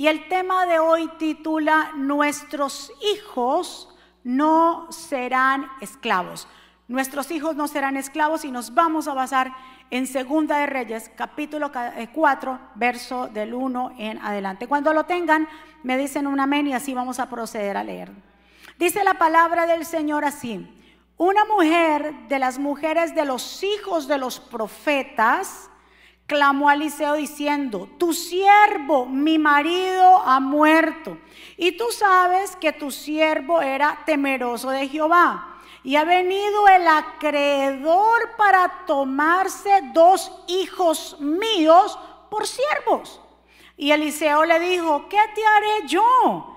Y el tema de hoy titula Nuestros hijos no serán esclavos. Nuestros hijos no serán esclavos y nos vamos a basar en Segunda de Reyes, capítulo 4, eh, verso del 1 en adelante. Cuando lo tengan, me dicen un amén y así vamos a proceder a leer. Dice la palabra del Señor así. Una mujer de las mujeres de los hijos de los profetas clamó a Eliseo diciendo, tu siervo, mi marido, ha muerto. Y tú sabes que tu siervo era temeroso de Jehová. Y ha venido el acreedor para tomarse dos hijos míos por siervos. Y Eliseo le dijo, ¿qué te haré yo?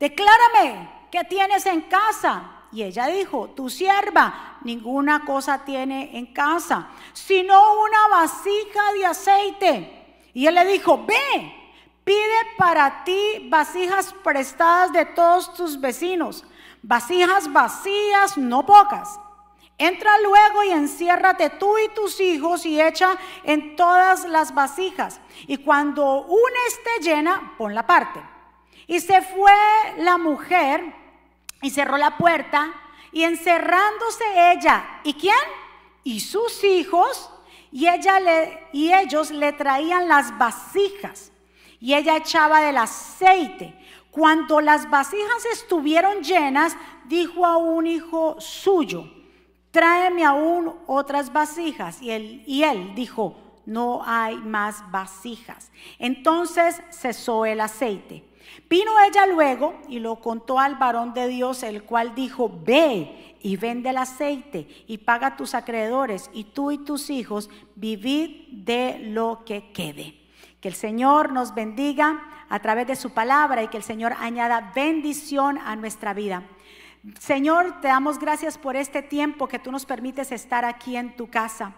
Declárame, ¿qué tienes en casa? Y ella dijo, tu sierva ninguna cosa tiene en casa, sino una vasija de aceite. Y él le dijo, ve, pide para ti vasijas prestadas de todos tus vecinos, vasijas vacías, no pocas. Entra luego y enciérrate tú y tus hijos y echa en todas las vasijas. Y cuando una esté llena, pon la parte. Y se fue la mujer y cerró la puerta y encerrándose ella, ¿y quién? Y sus hijos, y, ella le, y ellos le traían las vasijas y ella echaba del aceite. Cuando las vasijas estuvieron llenas, dijo a un hijo suyo, tráeme aún otras vasijas. Y él, y él dijo, no hay más vasijas. Entonces cesó el aceite. Vino ella luego y lo contó al varón de Dios, el cual dijo, ve y vende el aceite y paga a tus acreedores y tú y tus hijos vivid de lo que quede. Que el Señor nos bendiga a través de su palabra y que el Señor añada bendición a nuestra vida. Señor, te damos gracias por este tiempo que tú nos permites estar aquí en tu casa.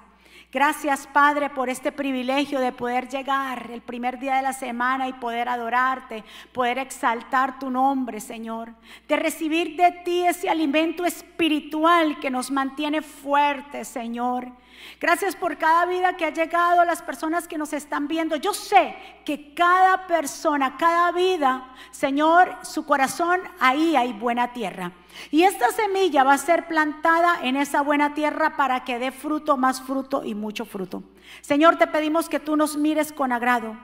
Gracias, Padre, por este privilegio de poder llegar el primer día de la semana y poder adorarte, poder exaltar tu nombre, Señor. De recibir de ti ese alimento espiritual que nos mantiene fuertes, Señor. Gracias por cada vida que ha llegado, las personas que nos están viendo. Yo sé que cada persona, cada vida, Señor, su corazón, ahí hay buena tierra. Y esta semilla va a ser plantada en esa buena tierra para que dé fruto, más fruto y mucho fruto. Señor, te pedimos que tú nos mires con agrado.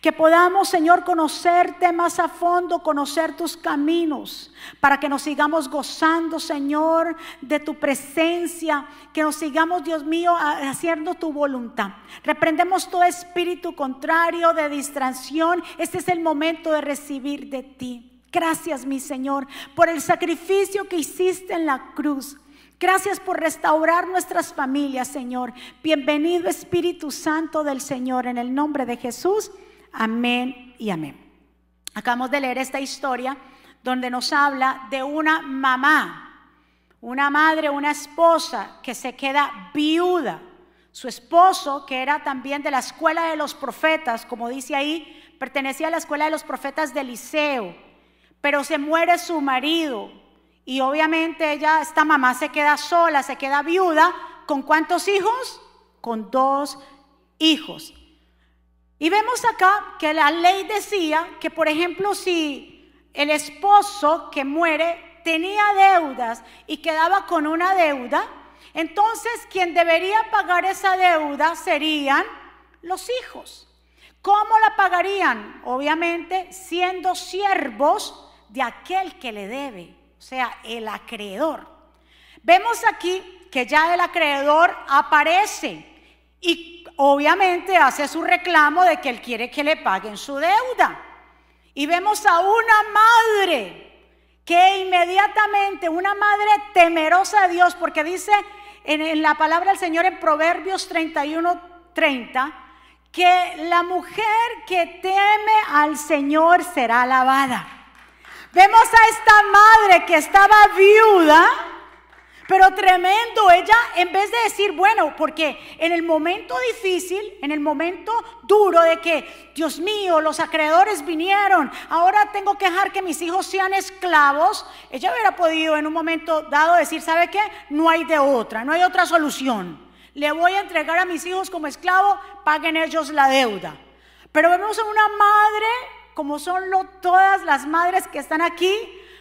Que podamos, Señor, conocerte más a fondo, conocer tus caminos, para que nos sigamos gozando, Señor, de tu presencia, que nos sigamos, Dios mío, haciendo tu voluntad. Reprendemos todo espíritu contrario de distracción. Este es el momento de recibir de ti. Gracias, mi Señor, por el sacrificio que hiciste en la cruz. Gracias por restaurar nuestras familias, Señor. Bienvenido Espíritu Santo del Señor, en el nombre de Jesús. Amén y amén. Acabamos de leer esta historia donde nos habla de una mamá, una madre, una esposa que se queda viuda. Su esposo, que era también de la escuela de los profetas, como dice ahí, pertenecía a la escuela de los profetas de Eliseo pero se muere su marido y obviamente ella, esta mamá se queda sola, se queda viuda. ¿Con cuántos hijos? Con dos hijos. Y vemos acá que la ley decía que, por ejemplo, si el esposo que muere tenía deudas y quedaba con una deuda, entonces quien debería pagar esa deuda serían los hijos. ¿Cómo la pagarían? Obviamente siendo siervos de aquel que le debe, o sea, el acreedor. Vemos aquí que ya el acreedor aparece y obviamente hace su reclamo de que él quiere que le paguen su deuda. Y vemos a una madre que inmediatamente, una madre temerosa de Dios, porque dice en, la palabra del Señor en Proverbios 31, 30, que la mujer que teme al Señor será alabada. Vemos a esta madre que estaba viuda, pero tremendo, ella en vez de decir, bueno, porque en el momento difícil, en el momento duro de que, Dios mío, los acreedores vinieron, ahora tengo que dejar que mis hijos sean esclavos, ella hubiera podido en un momento dado decir, ¿sabe qué? No hay de otra, no hay otra solución. Le voy a entregar a mis hijos como esclavo, paguen ellos la deuda. Pero vemos a una madre como son todas las madres que están aquí,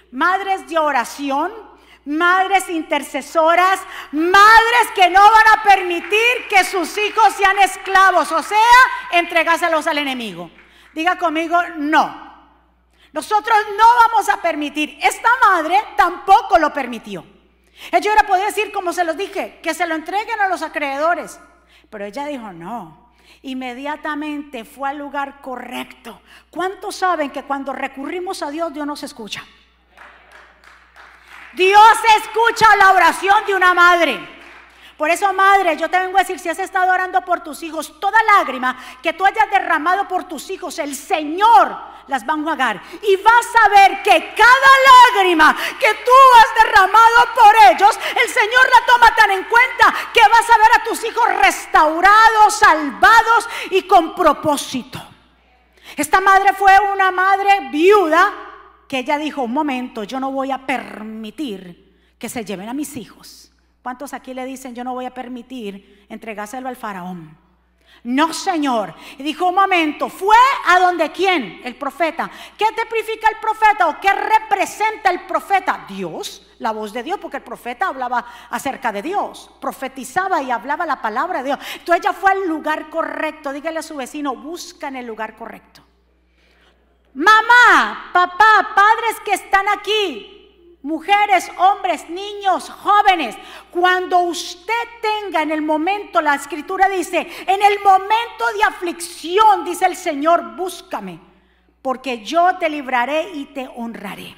madres de oración, madres intercesoras, madres que no van a permitir que sus hijos sean esclavos, o sea, entregáselos al enemigo. Diga conmigo, no. Nosotros no vamos a permitir. Esta madre tampoco lo permitió. Ella hubiera podido decir, como se los dije, que se lo entreguen a los acreedores. Pero ella dijo, no. Inmediatamente fue al lugar correcto. ¿Cuántos saben que cuando recurrimos a Dios, Dios nos escucha? Dios escucha la oración de una madre. Por eso, madre, yo te vengo a decir, si has estado orando por tus hijos, toda lágrima que tú hayas derramado por tus hijos, el Señor las va a enjuagar. Y vas a ver que cada lágrima que tú has derramado por ellos, el Señor la toma tan en cuenta que vas a ver a tus hijos restaurados, salvados y con propósito. Esta madre fue una madre viuda que ella dijo, un momento, yo no voy a permitir que se lleven a mis hijos. ¿Cuántos aquí le dicen, yo no voy a permitir entregárselo al faraón? No, Señor. Y dijo, un momento, fue a donde quién? El profeta. ¿Qué tipifica el profeta o qué representa el profeta? Dios, la voz de Dios, porque el profeta hablaba acerca de Dios, profetizaba y hablaba la palabra de Dios. Entonces ella fue al lugar correcto. Dígale a su vecino, busca en el lugar correcto. Mamá, papá, padres que están aquí, mujeres, hombres, niños, jóvenes, cuando usted tenga en el momento, la escritura dice, en el momento de aflicción, dice el Señor, búscame, porque yo te libraré y te honraré.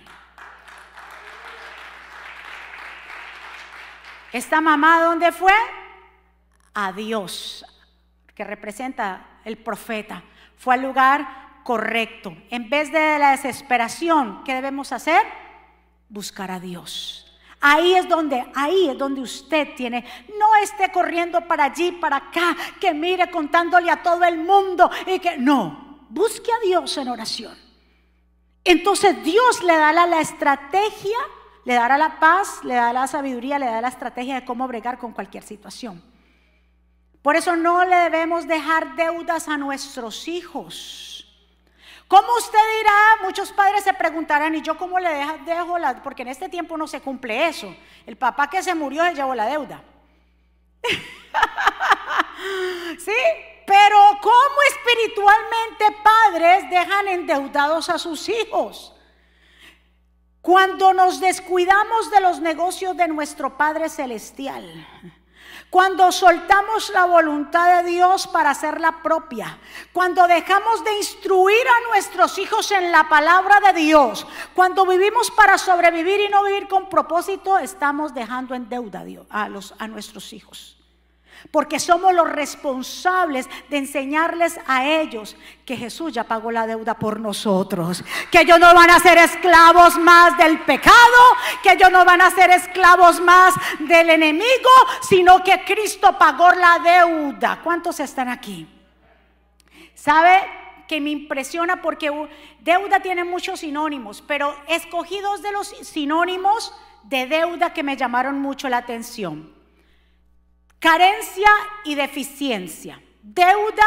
¿Esta mamá dónde fue? A Dios, que representa el profeta. Fue al lugar correcto. En vez de la desesperación, ¿qué debemos hacer? Buscar a Dios. Ahí es donde, ahí es donde usted tiene, no esté corriendo para allí, para acá, que mire contándole a todo el mundo y que no, busque a Dios en oración. Entonces Dios le dará la estrategia, le dará la paz, le dará la sabiduría, le dará la estrategia de cómo bregar con cualquier situación. Por eso no le debemos dejar deudas a nuestros hijos. ¿Cómo usted dirá? Muchos padres se preguntarán, ¿y yo cómo le dejo la? Porque en este tiempo no se cumple eso. El papá que se murió se llevó la deuda. ¿Sí? Pero ¿cómo espiritualmente padres dejan endeudados a sus hijos? Cuando nos descuidamos de los negocios de nuestro Padre Celestial cuando soltamos la voluntad de Dios para hacerla propia. Cuando dejamos de instruir a nuestros hijos en la palabra de Dios. Cuando vivimos para sobrevivir y no vivir con propósito, estamos dejando en deuda a, los, a nuestros hijos porque somos los responsables de enseñarles a ellos que Jesús ya pagó la deuda por nosotros, que ellos no van a ser esclavos más del pecado, que ellos no van a ser esclavos más del enemigo, sino que Cristo pagó la deuda. ¿Cuántos están aquí? ¿Sabe? que me impresiona porque deuda tiene muchos sinónimos, pero escogí dos de los sinónimos de deuda que me llamaron mucho la atención. Carencia y deficiencia. Deuda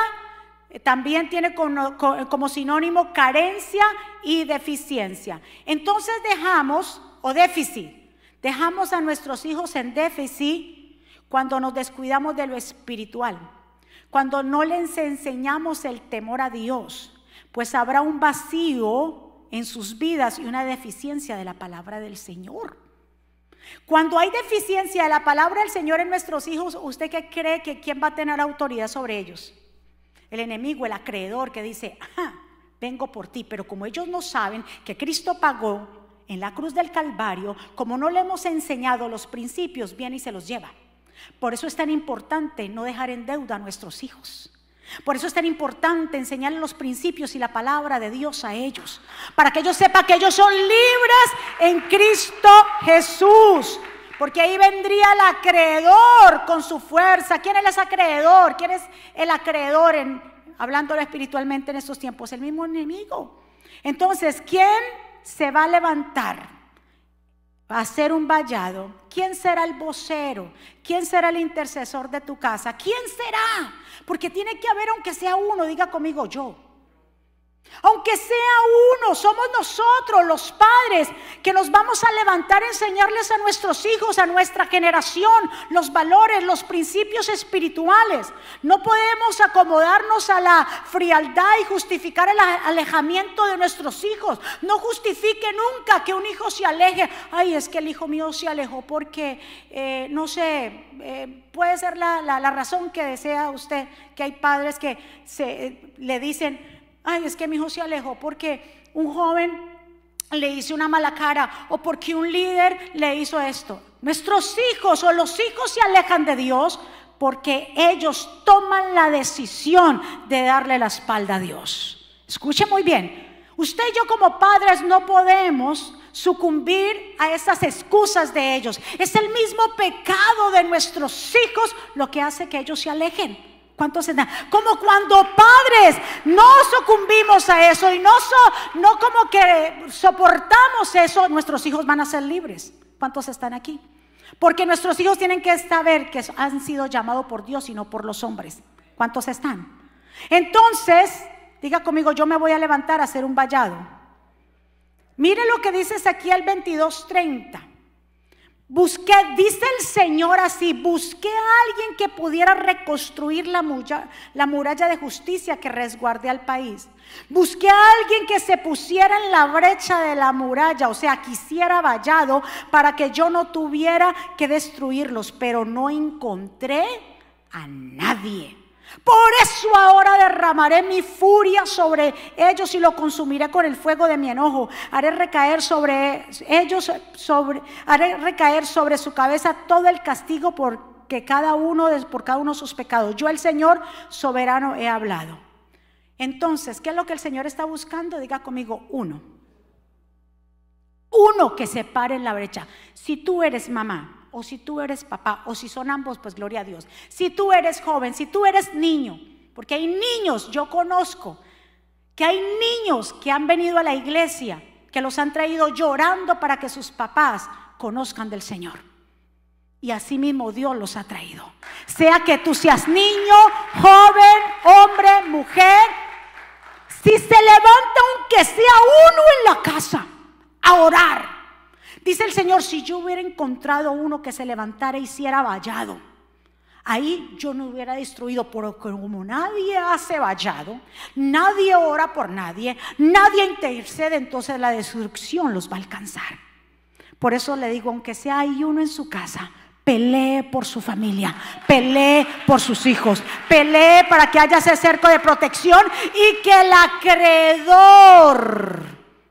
eh, también tiene como, sinónimo carencia y deficiencia. Entonces dejamos, o déficit, dejamos a nuestros hijos en déficit cuando nos descuidamos de lo espiritual, cuando no les enseñamos el temor a Dios, pues habrá un vacío en sus vidas y una deficiencia de la palabra del Señor. Cuando hay deficiencia de la palabra del Señor en nuestros hijos, ¿usted qué cree que quién va a tener autoridad sobre ellos? El enemigo, el acreedor que dice, ajá, vengo por ti, pero como ellos no saben que Cristo pagó en la cruz del Calvario, como no le hemos enseñado los principios, viene y se los lleva. Por eso es tan importante no dejar en deuda a nuestros hijos. Por eso es tan importante enseñarles los principios y la palabra de Dios a ellos, para que ellos sepan que ellos son libres en Cristo Jesús. Porque ahí vendría el acreedor con su fuerza. ¿Quién es el acreedor? ¿Quién es el acreedor en, hablándolo espiritualmente en estos tiempos? El mismo enemigo. Entonces, ¿quién se va a levantar? a hacer un vallado, ¿quién será el vocero? ¿Quién será el intercesor de tu casa? ¿Quién será? Porque tiene que haber, aunque sea uno, diga conmigo yo. Aunque sea uno, somos nosotros los padres que nos vamos a levantar a enseñarles a nuestros hijos, a nuestra generación, los valores, los principios espirituales. No podemos acomodarnos a la frialdad y justificar el alejamiento de nuestros hijos. No justifique nunca que un hijo se aleje. Ay, es que el hijo mío se alejó porque, eh, no sé, eh, puede ser la, razón que desea usted, que hay padres que se, eh, le dicen, ay, es que mi hijo se alejó porque un joven le hizo una mala cara o porque un líder le hizo esto. Nuestros hijos o los hijos se alejan de Dios porque ellos toman la decisión de darle la espalda a Dios. Escuche muy bien. Usted y yo como padres no podemos sucumbir a esas excusas de ellos. Es el mismo pecado de nuestros hijos lo que hace que ellos se alejen. ¿Cuántos están? Como cuando padres no sucumbimos a eso y no, no como que soportamos eso, nuestros hijos van a ser libres. ¿Cuántos están aquí? Porque nuestros hijos tienen que saber que han sido llamados por Dios y no por los hombres. ¿Cuántos están? Entonces, diga conmigo, yo me voy a levantar a hacer un vallado. Mire lo que dice Ezequiel 22:30. Busqué, dice el Señor así, busqué a alguien que pudiera reconstruir la muralla, la muralla de justicia que resguarde al país. Busqué a alguien que se pusiera en la brecha de la muralla, o sea, quisiera vallado para que yo no tuviera que destruirlos, pero no encontré a nadie. Por eso ahora derramaré mi furia sobre ellos y lo consumiré con el fuego de mi enojo. Haré recaer sobre ellos, sobre, haré recaer sobre su cabeza todo el castigo por cada uno por cada uno de sus pecados. Yo el Señor soberano he hablado. Entonces, ¿qué es lo que el Señor está buscando? Diga conmigo, uno. Uno que se pare en la brecha. Si tú eres mamá, o si tú eres papá, o si son ambos, pues gloria a Dios. Si tú eres joven, si tú eres niño, porque hay niños, yo conozco, que hay niños que han venido a la iglesia, que los han traído llorando para que sus papás conozcan del Señor. Y así mismo Dios los ha traído. Sea que tú seas niño, joven, hombre, mujer, si se levanta aunque sea uno en la casa a orar, Dice el Señor, si yo hubiera encontrado uno que se levantara y hiciera vallado, ahí yo no hubiera destruido, pero como nadie hace vallado, nadie ora por nadie, nadie intercede, entonces la destrucción los va a alcanzar. Por eso le digo, aunque sea hay uno en su casa, pelee por su familia, pelee por sus hijos, pelee para que haya ese cerco de protección y que el acreedor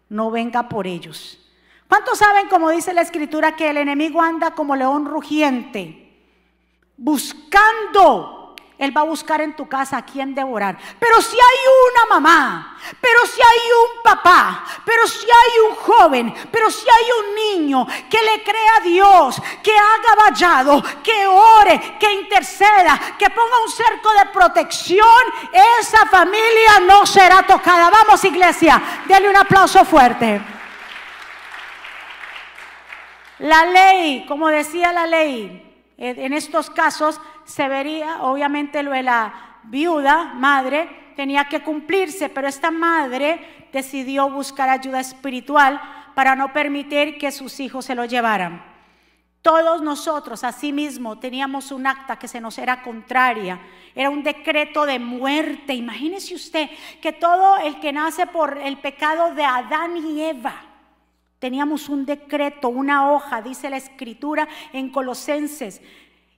no venga por ellos ¿Cuántos saben, como dice la escritura, que el enemigo anda como león rugiente? Buscando. Él va a buscar en tu casa a quien devorar. Pero si hay una mamá, pero si hay un papá, pero si hay un joven, pero si hay un niño que le crea a Dios, que haga vallado, que ore, que interceda, que ponga un cerco de protección, esa familia no será tocada. Vamos iglesia, dale un aplauso fuerte. La ley, como decía la ley, en estos casos se vería, obviamente lo de la viuda, madre, tenía que cumplirse, pero esta madre decidió buscar ayuda espiritual para no permitir que sus hijos se lo llevaran. Todos nosotros, asimismo, teníamos un acta que se nos era contraria. Era un decreto de muerte. Imagínese usted que todo el que nace por el pecado de Adán y Eva, Teníamos un decreto, una hoja, dice la escritura en Colosenses.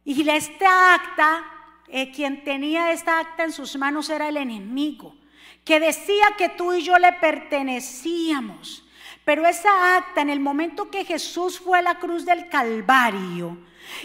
Y esta acta, eh, quien tenía esta acta en sus manos era el enemigo, que decía que tú y yo le pertenecíamos. Pero esa acta, en el momento que Jesús fue a la cruz del Calvario,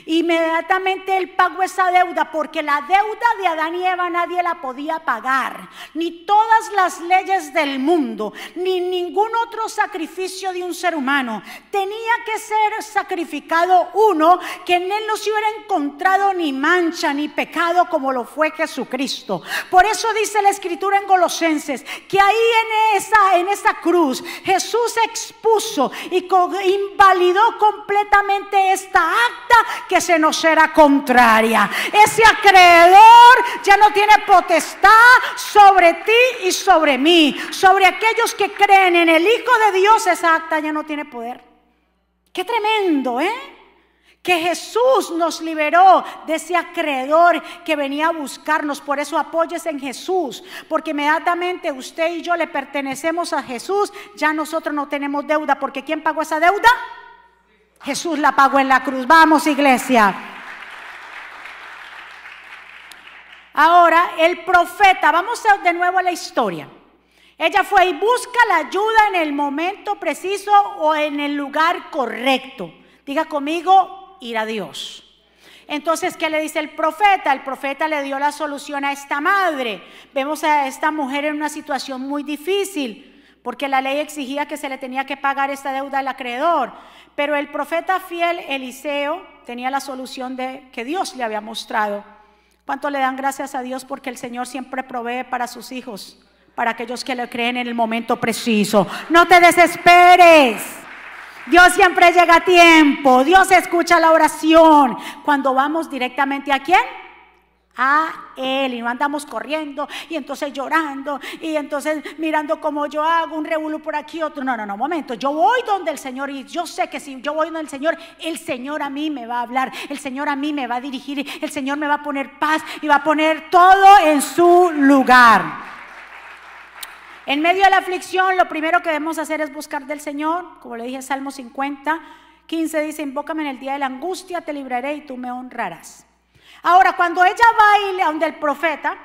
Inmediatamente él pagó esa deuda porque la deuda de Adán y Eva nadie la podía pagar. Ni todas las leyes del mundo, ni ningún otro sacrificio de un ser humano. Tenía que ser sacrificado uno que en él no se hubiera encontrado ni mancha ni pecado como lo fue Jesucristo. Por eso dice la escritura en Colosenses que ahí en esa, en esa cruz Jesús expuso y invalidó completamente esta acta que se nos era contraria. Ese acreedor ya no tiene potestad sobre ti y sobre mí. Sobre aquellos que creen en el Hijo de Dios, esa acta ya no tiene poder. Qué tremendo, ¿eh? que Jesús nos liberó de ese acreedor que venía a buscarnos. Por eso apóyese en Jesús, porque inmediatamente usted y yo le pertenecemos a Jesús, ya nosotros no tenemos deuda, porque ¿quién pagó esa deuda? Jesús la pagó en la cruz. Vamos, iglesia. Ahora, el profeta, vamos de nuevo a la historia. Ella fue y busca la ayuda en el momento preciso o en el lugar correcto. Diga conmigo, ir a Dios. Entonces, ¿qué le dice el profeta? El profeta le dio la solución a esta madre. Vemos a esta mujer en una situación muy difícil, porque la ley exigía que se le tenía que pagar esta deuda al acreedor. Pero el profeta fiel Eliseo tenía la solución de que Dios le había mostrado. ¿Cuánto le dan gracias a Dios porque el Señor siempre provee para sus hijos, para aquellos que le creen en el momento preciso? No te desesperes. Dios siempre llega a tiempo. Dios escucha la oración. Cuando vamos directamente a quién? A Él y no andamos corriendo y entonces llorando y entonces mirando como yo hago un revuelo por aquí, otro. No, no, no, momento. Yo voy donde el Señor y yo sé que si yo voy donde el Señor, el Señor a mí me va a hablar, el Señor a mí me va a dirigir, el Señor me va a poner paz y va a poner todo en su lugar. En medio de la aflicción, lo primero que debemos hacer es buscar del Señor. Como le dije, Salmo 50, 15 dice, invócame en el día de la angustia, te libraré y tú me honrarás. Ahora, cuando ella va y a donde el profeta,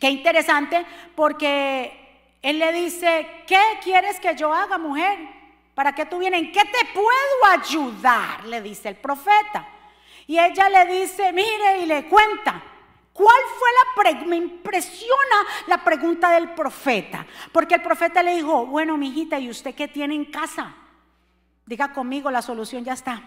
qué interesante, porque él le dice, ¿qué quieres que yo haga, mujer? ¿Para qué tú vienes? ¿En qué te puedo ayudar? Le dice el profeta. Y ella le dice, mire, y le cuenta. ¿Cuál fue la pregunta? Me impresiona la pregunta del profeta. Porque el profeta le dijo, bueno, mi hijita, ¿y usted qué tiene en casa? Diga conmigo, la solución ya está.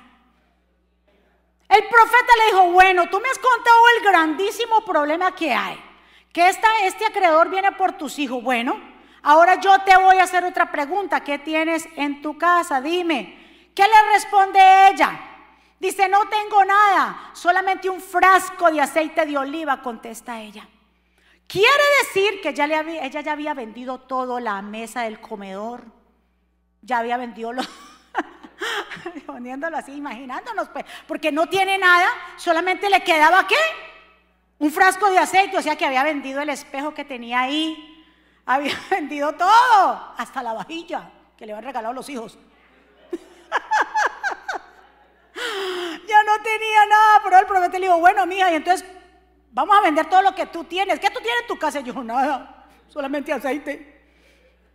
El profeta le dijo, bueno, tú me has contado el grandísimo problema que hay. Que este acreedor viene por tus hijos. Bueno, ahora yo te voy a hacer otra pregunta. ¿Qué tienes en tu casa? Dime. ¿Qué le responde ella? Dice, no tengo nada, solamente un frasco de aceite de oliva, contesta ella. Quiere decir que ya ella ya había vendido todo, la mesa del comedor, ya había vendido lo... poniéndolo así, imaginándonos, pues, porque no tiene nada, solamente le quedaba qué? Un frasco de aceite, o sea que había vendido el espejo que tenía ahí, había vendido todo, hasta la vajilla que le habían regalado los hijos. ya no tenía nada, pero el profeta le dijo, bueno, mija, y entonces vamos a vender todo lo que tú tienes. ¿Qué tú tienes en tu casa? Y yo, nada, solamente aceite.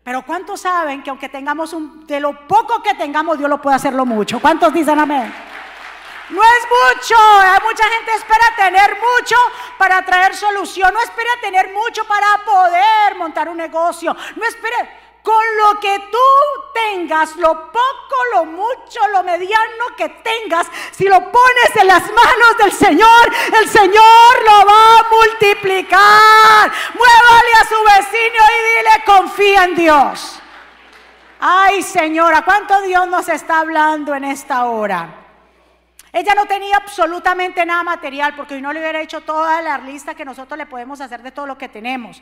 Pero ¿cuántos saben que aunque tengamos un, de lo poco que tengamos, Dios lo puede hacerlo mucho? ¿Cuántos dicen amén? No es mucho. Hay mucha gente espera tener mucho para traer solución. No espera tener mucho para poder montar un negocio. No espera con lo que tú tengas, lo poco, lo mucho, lo mediano que tengas, si lo pones en las manos del Señor, el Señor lo va a multiplicar. Muévale a su vecino y dile, confía en Dios. Ay, Señora, ¿cuánto Dios nos está hablando en esta hora? Ella no tenía absolutamente nada material porque hoy no le hubiera hecho toda la lista que nosotros le podemos hacer de todo lo que tenemos.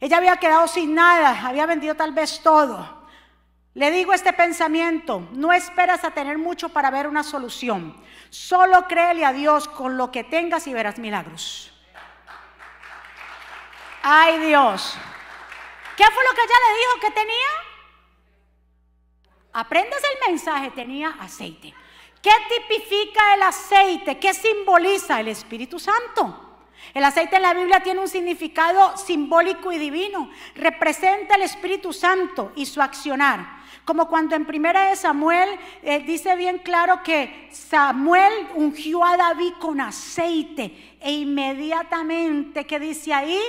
Ella había quedado sin nada, había vendido tal vez todo. Le digo este pensamiento, no esperas a tener mucho para ver una solución. Solo créele a Dios con lo que tengas y verás milagros. Ay Dios. ¿Qué fue lo que ella le dijo que tenía? Aprendes el mensaje, tenía aceite. ¿Qué tipifica el aceite? ¿Qué simboliza el Espíritu Santo? El aceite en la Biblia tiene un significado simbólico y divino. Representa el Espíritu Santo y su accionar. Como cuando en primera de Samuel eh, dice bien claro que Samuel ungió a David con aceite e inmediatamente, que dice ahí?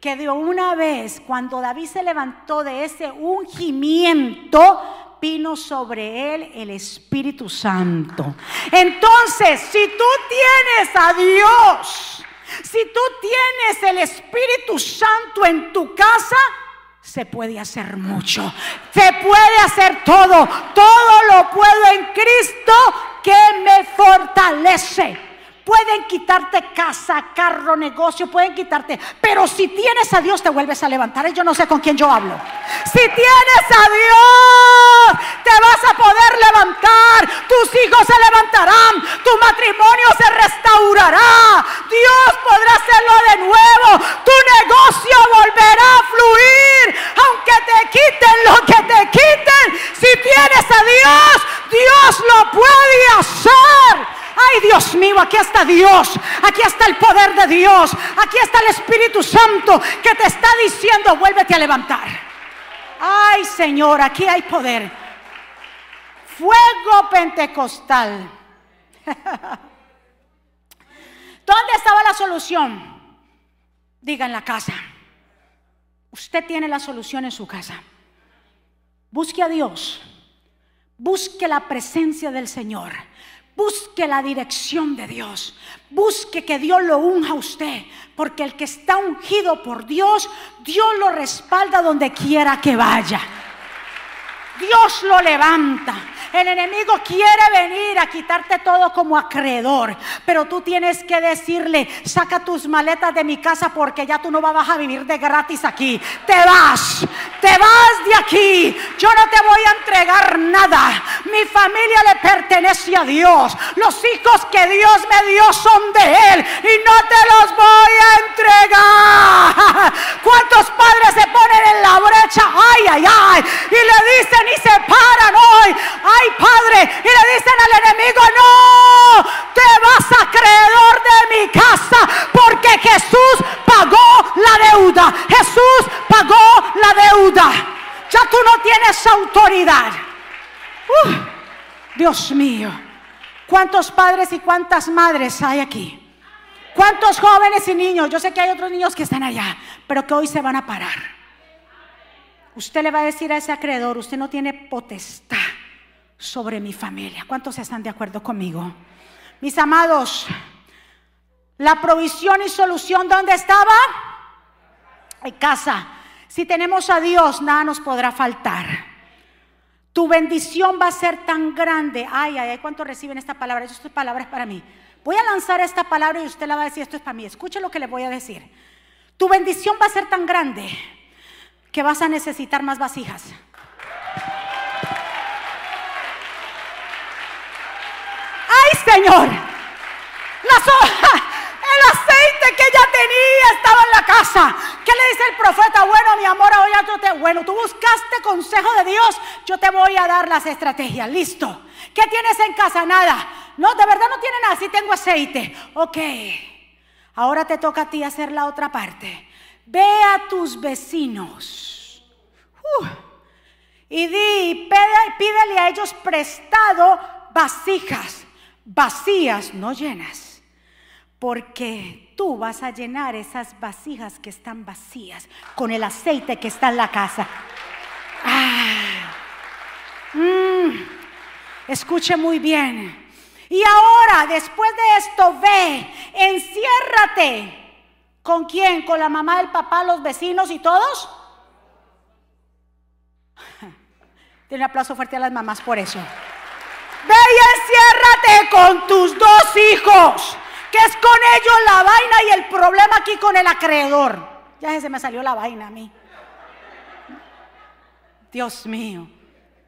Que de una vez, cuando David se levantó de ese ungimiento, vino sobre él el Espíritu Santo. Entonces, si tú tienes a Dios, si tú tienes el Espíritu Santo en tu casa, se puede hacer mucho. Se puede hacer todo. Todo lo puedo en Cristo que me fortalece. Pueden quitarte casa, carro, negocio, pueden quitarte. Pero si tienes a Dios te vuelves a levantar. Yo no sé con quién yo hablo. Si tienes a Dios, te vas a poder levantar. Tus hijos se levantarán. Tu matrimonio se restaurará. Dios podrá hacerlo de nuevo. Tu negocio volverá a fluir. Aunque te quiten lo que te quiten. Si tienes a Dios, Dios lo puede hacer. Ay, Dios mío, aquí está Dios. Aquí está el poder de Dios. Aquí está el Espíritu Santo que te está diciendo, vuélvete a levantar. Ay, Señor, aquí hay poder. Fuego pentecostal. ¿Dónde estaba la solución? Diga en la casa. Usted tiene la solución en su casa. Busque a Dios. Busque la presencia del Señor. Busque la dirección de Dios. Busque que Dios lo unja a usted. Porque el que está ungido por Dios, Dios lo respalda donde quiera que vaya. Dios lo levanta. El enemigo quiere venir a quitarte todo como acreedor, pero tú tienes que decirle, saca tus maletas de mi casa porque ya tú no vas a vivir de gratis aquí. Te vas, te vas de aquí. Yo no te voy a entregar nada. Mi familia le pertenece a Dios. Los hijos que Dios me dio son de Él y no te los voy a entregar. ¿Cuántos padres se ponen en la brecha? Ay, ay, ay. Y le dicen y se paran hoy. Ay, Padre. Y le dicen al enemigo, no, te vas acreedor de mi casa porque Jesús pagó la deuda. Jesús pagó la deuda. Ya tú no tienes autoridad. Dios mío. ¿Cuántos padres y cuántas madres hay aquí? ¿Cuántos jóvenes y niños? Yo sé que hay otros niños que están allá, pero que hoy se van a parar. Usted le va a decir a ese acreedor, usted no tiene potestad sobre mi familia. ¿Cuántos están de acuerdo conmigo? Mis amados, la provisión y solución, ¿dónde estaba? En casa. Si tenemos a Dios, nada nos podrá faltar. Tu bendición va a ser tan grande. Ay, ay, ay, ¿cuántos reciben esta palabra? Esta palabra es para mí. Voy a lanzar esta palabra y usted la va a decir, esto es para mí. Escuche lo que le voy a decir. Tu bendición va a ser tan grande que vas a necesitar más vasijas. Señor. el aceite que ella tenía estaba en la casa. ¿Qué le dice el profeta? Bueno, mi amor, ahora tú te, bueno, tú buscaste consejo de Dios, yo te voy a dar las estrategias. Listo. ¿Qué tienes en casa? Nada. No, de verdad no tiene nada. Sí tengo aceite. Ok. Ahora te toca a ti hacer la otra parte. Ve a tus vecinos. Y di, pídele a ellos prestado vasijas vacías, no llenas, porque tú vas a llenar esas vasijas que están vacías con el aceite que está en la casa. Ah, mm, escuche muy bien. Y ahora, después de esto, ve, enciérrate. ¿Con quién? ¿Con la mamá, el papá, los vecinos y todos? Tiene un aplauso fuerte a las mamás por eso. Ve y enciérrate con tus dos hijos, que es con ellos la vaina y el problema aquí con el acreedor. Ya se me salió la vaina a mí. Dios mío.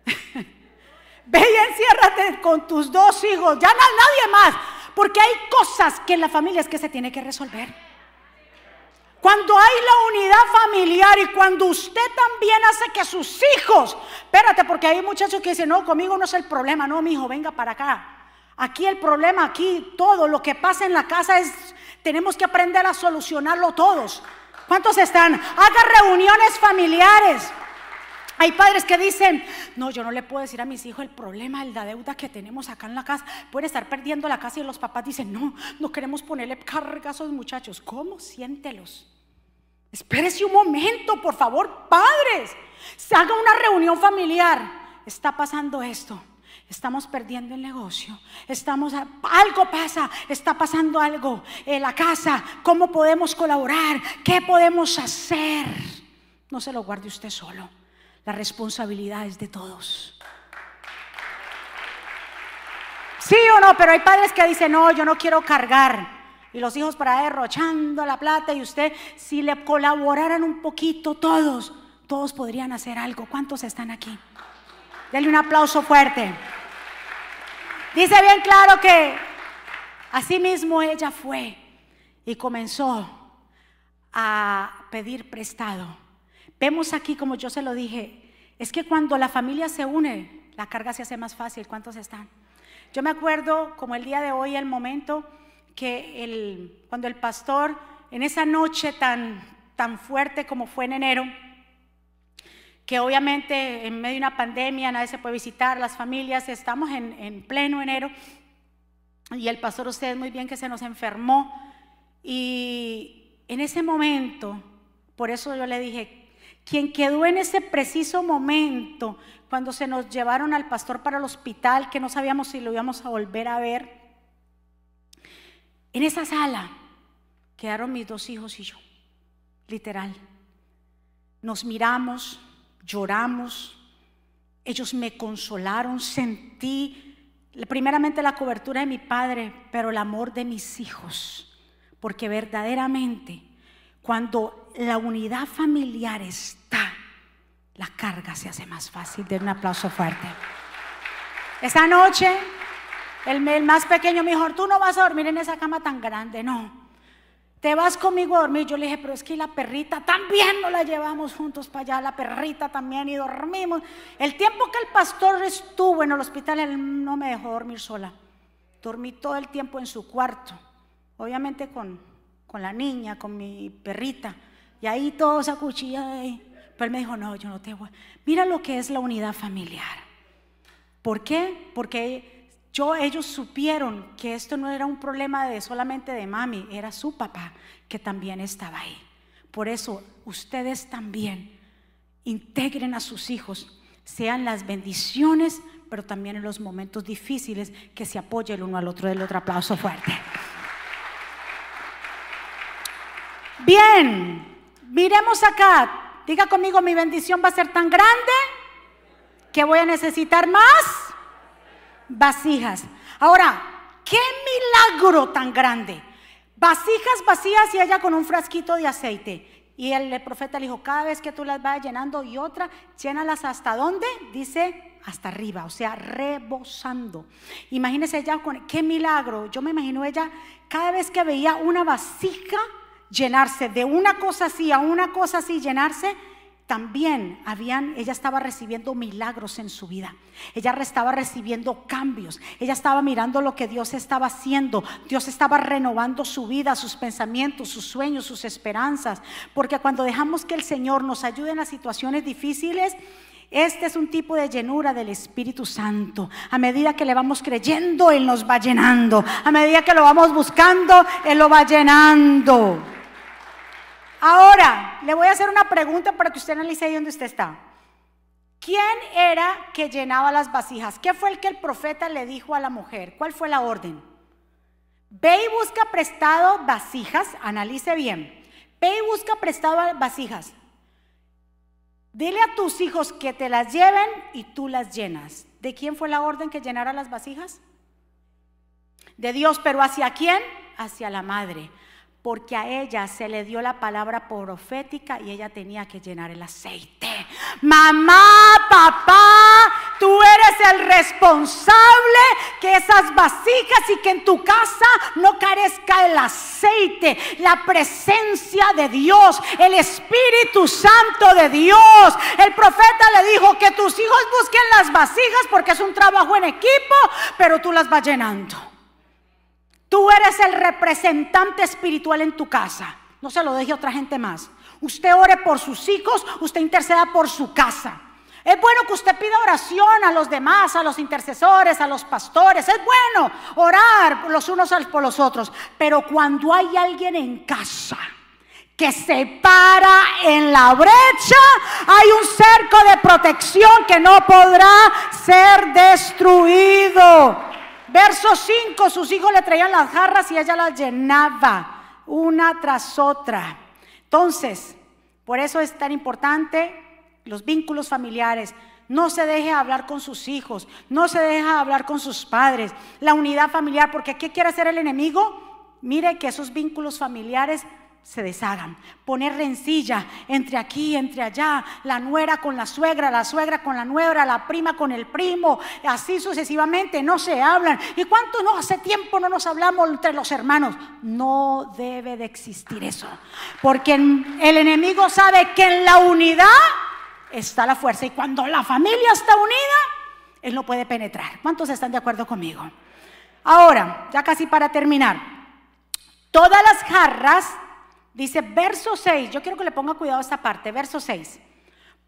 Ve y enciérrate con tus dos hijos, ya no nadie más, porque hay cosas que en la familia es que se tiene que resolver. Cuando hay la unidad familiar y cuando usted también hace que sus hijos, espérate, porque hay muchachos que dicen, no, conmigo no es el problema, no, mi hijo, venga para acá. Aquí el problema, aquí todo lo que pasa en la casa es, tenemos que aprender a solucionarlo todos. ¿Cuántos están? Haga reuniones familiares. Hay padres que dicen, no, yo no le puedo decir a mis hijos el problema, la deuda que tenemos acá en la casa. Pueden estar perdiendo la casa y los papás dicen, no, no queremos ponerle carga a esos muchachos. ¿Cómo? Siéntelos. Espérese un momento, por favor, padres. Se haga una reunión familiar. Está pasando esto. Estamos perdiendo el negocio. Estamos algo pasa, está pasando algo en la casa. ¿Cómo podemos colaborar? ¿Qué podemos hacer? No se lo guarde usted solo. La responsabilidad es de todos. Sí o no, pero hay padres que dicen, no, yo no quiero cargar. Y los hijos para derrochando la plata y usted, si le colaboraran un poquito todos, todos podrían hacer algo. ¿Cuántos están aquí? Denle un aplauso fuerte. Dice bien claro que así mismo ella fue y comenzó a pedir prestado. Vemos aquí, como yo se lo dije, es que cuando la familia se une, la carga se hace más fácil. ¿Cuántos están? Yo me acuerdo, como el día de hoy, el momento que el, cuando el pastor, en esa noche tan, tan fuerte como fue en enero, que obviamente en medio de una pandemia nadie se puede visitar, las familias, estamos en, en pleno enero, y el pastor, ustedes muy bien que se nos enfermó, y en ese momento, por eso yo le dije, quien quedó en ese preciso momento, cuando se nos llevaron al pastor para el hospital, que no sabíamos si lo íbamos a volver a ver, en esa sala quedaron mis dos hijos y yo, literal. Nos miramos, lloramos, ellos me consolaron, sentí primeramente la cobertura de mi padre, pero el amor de mis hijos, porque verdaderamente cuando la unidad familiar está, la carga se hace más fácil. Den un aplauso fuerte. Esta noche, el, más pequeño me dijo, tú no vas a dormir en esa cama tan grande, no. Te vas conmigo a dormir. Yo le dije, pero es que la perrita también no la llevamos juntos para allá, la perrita también y dormimos. El tiempo que el pastor estuvo en el hospital, él no me dejó dormir sola. Dormí todo el tiempo en su cuarto, obviamente con, con la niña, con mi perrita. Y ahí todo esa cuchilla. Pero él me dijo, no, yo no te voy. Mira lo que es la unidad familiar. ¿Por qué? Porque yo, ellos supieron que esto no era un problema de solamente de mami, era su papá que también estaba ahí. Por eso ustedes también integren a sus hijos, sean las bendiciones, pero también en los momentos difíciles, que se apoye el uno al otro. Del otro aplauso fuerte. Bien, miremos acá. Diga conmigo, mi bendición va a ser tan grande que voy a necesitar más vasijas. Ahora, qué milagro tan grande. Vasijas vacías y ella con un frasquito de aceite. Y el, profeta le dijo, cada vez que tú las vayas llenando y otra, llénalas hasta dónde? Dice, hasta arriba, o sea, rebosando. Imagínese ella con, qué milagro. Yo me imagino ella, cada vez que veía una vasija, llenarse de una cosa así a una cosa así, llenarse, también habían, ella estaba recibiendo milagros en su vida. Ella estaba recibiendo cambios. Ella estaba mirando lo que Dios estaba haciendo. Dios estaba renovando su vida, sus pensamientos, sus sueños, sus esperanzas. Porque cuando dejamos que el Señor nos ayude en las situaciones difíciles, este es un tipo de llenura del Espíritu Santo. A medida que le vamos creyendo, Él nos va llenando. A medida que lo vamos buscando, Él lo va llenando. Ahora, le voy a hacer una pregunta para que usted analice ahí donde usted está. ¿Quién era que llenaba las vasijas? ¿Qué fue el que el profeta le dijo a la mujer? ¿Cuál fue la orden? Ve y busca prestado vasijas, analice bien. Ve y busca prestado vasijas. Dile a tus hijos que te las lleven y tú las llenas. ¿De quién fue la orden que llenara las vasijas? De Dios, pero ¿hacia quién? Hacia la madre porque a ella se le dio la palabra profética y ella tenía que llenar el aceite. Mamá, papá, tú eres el responsable que esas vasijas y que en tu casa no carezca el aceite, la presencia de Dios, el Espíritu Santo de Dios. El profeta le dijo que tus hijos busquen las vasijas porque es un trabajo en equipo, pero tú las vas llenando. Tú eres el representante espiritual en tu casa. No se lo deje a otra gente más. Usted ore por sus hijos, usted interceda por su casa. Es bueno que usted pida oración a los demás, a los intercesores, a los pastores. Es bueno orar los unos por los otros. Pero cuando hay alguien en casa que se para en la brecha, hay un cerco de protección que no podrá ser destruido. Verso 5, sus hijos le traían las jarras y ella las llenaba una tras otra. Entonces, Por eso es tan importante los vínculos familiares. No se deje hablar con sus hijos, no se deja hablar con sus padres, la unidad familiar, porque ¿qué quiere hacer el enemigo? Mire que esos vínculos familiares se deshagan. Poner rencilla entre aquí, entre allá, la nuera con la suegra, la suegra con la nuera, la prima con el primo, así sucesivamente, no se hablan. ¿Y cuánto no hace tiempo no nos hablamos entre los hermanos? No debe de existir eso, porque el enemigo sabe que en la unidad está la fuerza y cuando la familia está unida, él no puede penetrar. ¿Cuántos están de acuerdo conmigo? Ahora, ya casi para terminar, todas las jarras Dice verso 6, yo quiero que le ponga cuidado a esta parte, verso 6.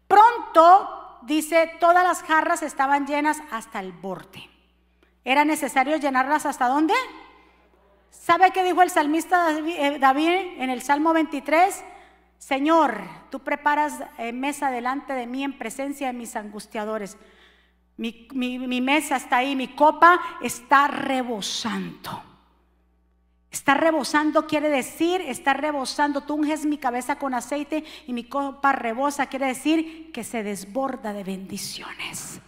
Pronto, dice, todas las jarras estaban llenas hasta el borde. ¿Era necesario llenarlas hasta dónde? ¿Sabe qué dijo el salmista David eh, en el Salmo 23? Señor, tú preparas eh, mesa delante de mí en presencia de mis angustiadores. Mi, mi mesa está ahí, mi copa está rebosando. Está rebosando quiere decir, está rebosando. Tú unges mi cabeza con aceite y mi copa rebosa quiere decir que se desborda de bendiciones.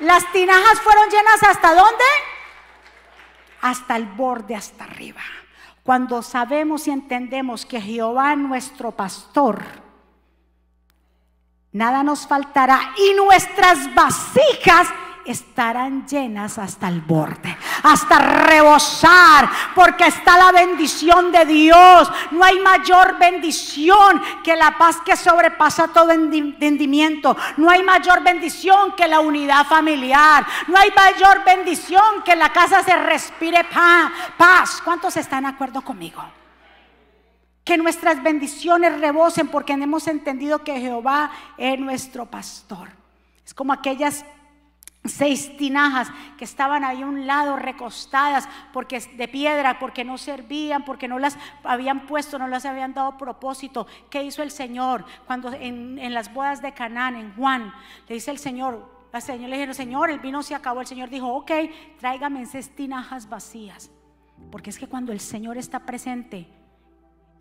Las tinajas fueron llenas hasta dónde? Hasta el borde, hasta arriba. Cuando sabemos y entendemos que Jehová nuestro pastor, nada nos faltará y nuestras vasijas estarán llenas hasta el borde, hasta rebosar, porque está la bendición de Dios. No hay mayor bendición que la paz que sobrepasa todo entendimiento. No hay mayor bendición que la unidad familiar. No hay mayor bendición que la casa se respire paz. ¿Cuántos están de acuerdo conmigo? Que nuestras bendiciones rebosen porque hemos entendido que Jehová es nuestro pastor. Es como aquellas seis tinajas que estaban ahí a un lado recostadas porque de piedra, porque no servían, porque no las habían puesto, no las habían dado propósito. ¿Qué hizo el Señor cuando en, las bodas de Canaán, en Juan, le dice el Señor, la Señor le dijeron, Señor, el vino se acabó. El Señor dijo, ok, tráigame seis tinajas vacías. Porque es que cuando el Señor está presente,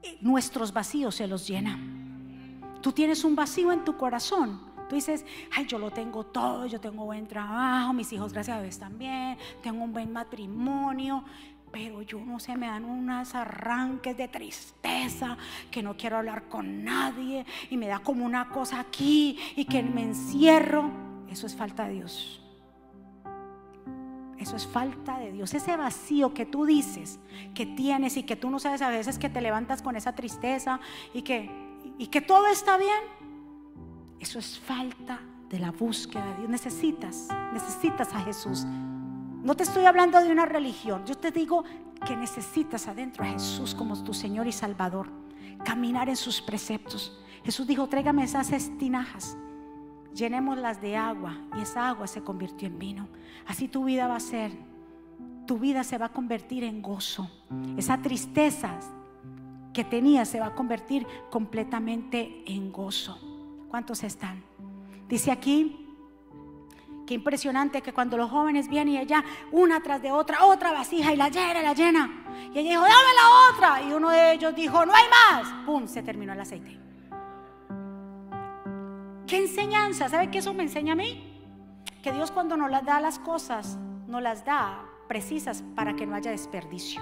eh, nuestros vacíos se los llenan. Tú tienes un vacío en tu corazón Tú dices, ay, yo lo tengo todo, yo tengo buen trabajo, mis hijos gracias a Dios también, tengo un buen matrimonio, pero yo no sé, me dan unos arranques de tristeza, que no quiero hablar con nadie y me da como una cosa aquí y que me encierro. Eso es falta de Dios. Eso es falta de Dios. Ese vacío que tú dices que tienes y que tú no sabes a veces que te levantas con esa tristeza y que, y que todo está bien eso es falta de la búsqueda de Dios. Necesitas, necesitas a Jesús. No te estoy hablando de una religión. Yo te digo que necesitas adentro a Jesús como tu Señor y Salvador. Caminar en sus preceptos. Jesús dijo, tráigame esas estinajas. Llenémoslas de agua. Y esa agua se convirtió en vino. Así tu vida va a ser. Tu vida se va a convertir en gozo. Esa tristeza que tenías se va a convertir completamente en gozo. ¿Cuántos están? Dice aquí, qué impresionante que cuando los jóvenes vienen y ella, una tras de otra, otra vasija y la llena, la llena. Y ella dijo, dame la otra. Y uno de ellos dijo, no hay más. ¡Pum! Se terminó el aceite. ¿Qué enseñanza? ¿Sabe qué eso me enseña a mí? Que Dios cuando nos las da las cosas, nos las da precisas para que no haya desperdicio.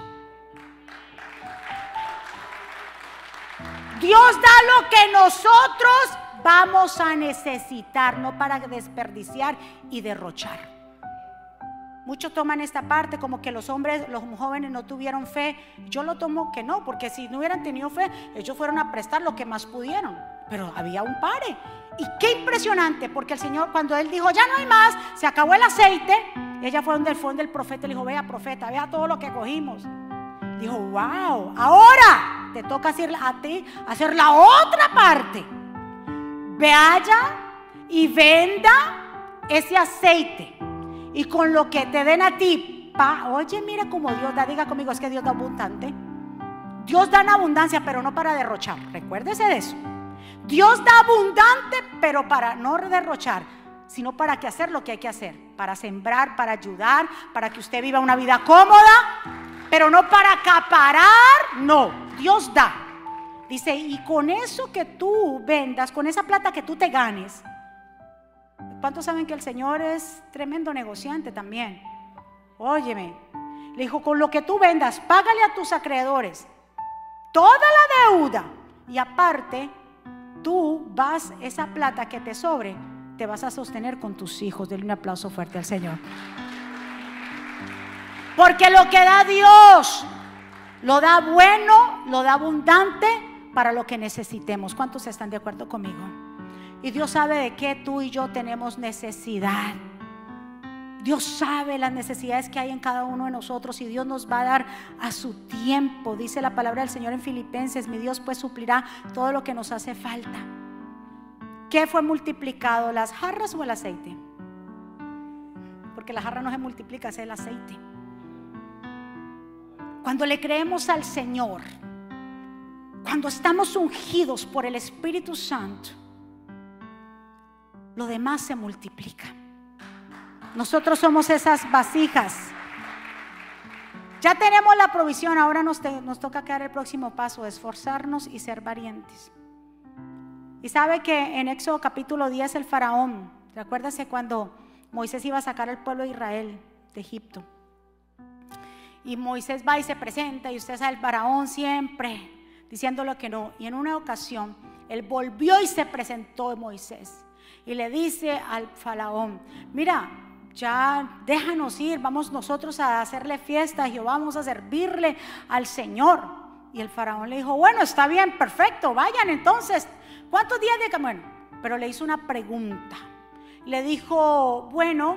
Dios da lo que nosotros vamos a necesitar, no para desperdiciar y derrochar. Muchos toman esta parte como que los hombres, los jóvenes no tuvieron fe. Yo lo tomo que no, porque si no hubieran tenido fe, ellos fueron a prestar lo que más pudieron. Pero había un pare. Y qué impresionante, porque el Señor, cuando Él dijo, ya no hay más, se acabó el aceite, ella fue donde el fondo del profeta, le dijo, vea profeta, vea todo lo que cogimos. Dijo, wow, ahora te toca hacer a ti hacer la otra parte. Vaya y venda ese aceite. Y con lo que te den a ti, pa, oye, mira cómo Dios da, diga conmigo, es que Dios da abundante. Dios da en abundancia, pero no para derrochar. Recuérdese de eso. Dios da abundante, pero para no derrochar, sino para que hacer lo que hay que hacer, para sembrar, para ayudar, para que usted viva una vida cómoda, pero no para acaparar, no, Dios da. Dice, y con eso que tú vendas, con esa plata que tú te ganes, ¿cuántos saben que el Señor es tremendo negociante también? Óyeme, le dijo, con lo que tú vendas, págale a tus acreedores toda la deuda y aparte, tú vas, esa plata que te sobre, te vas a sostener con tus hijos. Denle un aplauso fuerte al Señor. Porque lo que da Dios, lo da bueno, lo da abundante para lo que necesitemos. ¿Cuántos están de acuerdo conmigo? Y Dios sabe de qué tú y yo tenemos necesidad. Dios sabe las necesidades que hay en cada uno de nosotros y Dios nos va a dar a su tiempo. Dice la palabra del Señor en Filipenses, mi Dios pues suplirá todo lo que nos hace falta. ¿Qué fue multiplicado, las jarras o el aceite? Porque la jarra no se multiplica, es el aceite. Cuando le creemos al Señor, cuando estamos ungidos por el Espíritu Santo, lo demás se multiplica. Nosotros somos esas vasijas. Ya tenemos la provisión, ahora nos, toca quedar el próximo paso, esforzarnos y ser valientes. Y sabe que en Éxodo capítulo 10 el faraón, recuérdase cuando Moisés iba a sacar al pueblo de Israel de Egipto. Y Moisés va y se presenta y usted sabe el faraón siempre diciéndolo que no. Y en una ocasión él volvió y se presentó Moisés y le dice al faraón, mira, ya déjanos ir, vamos nosotros a hacerle fiesta a Jehová, vamos a servirle al Señor. Y el faraón le dijo, bueno, está bien, perfecto, vayan entonces. ¿Cuántos días de camino? Pero le hizo una pregunta. Le dijo, bueno,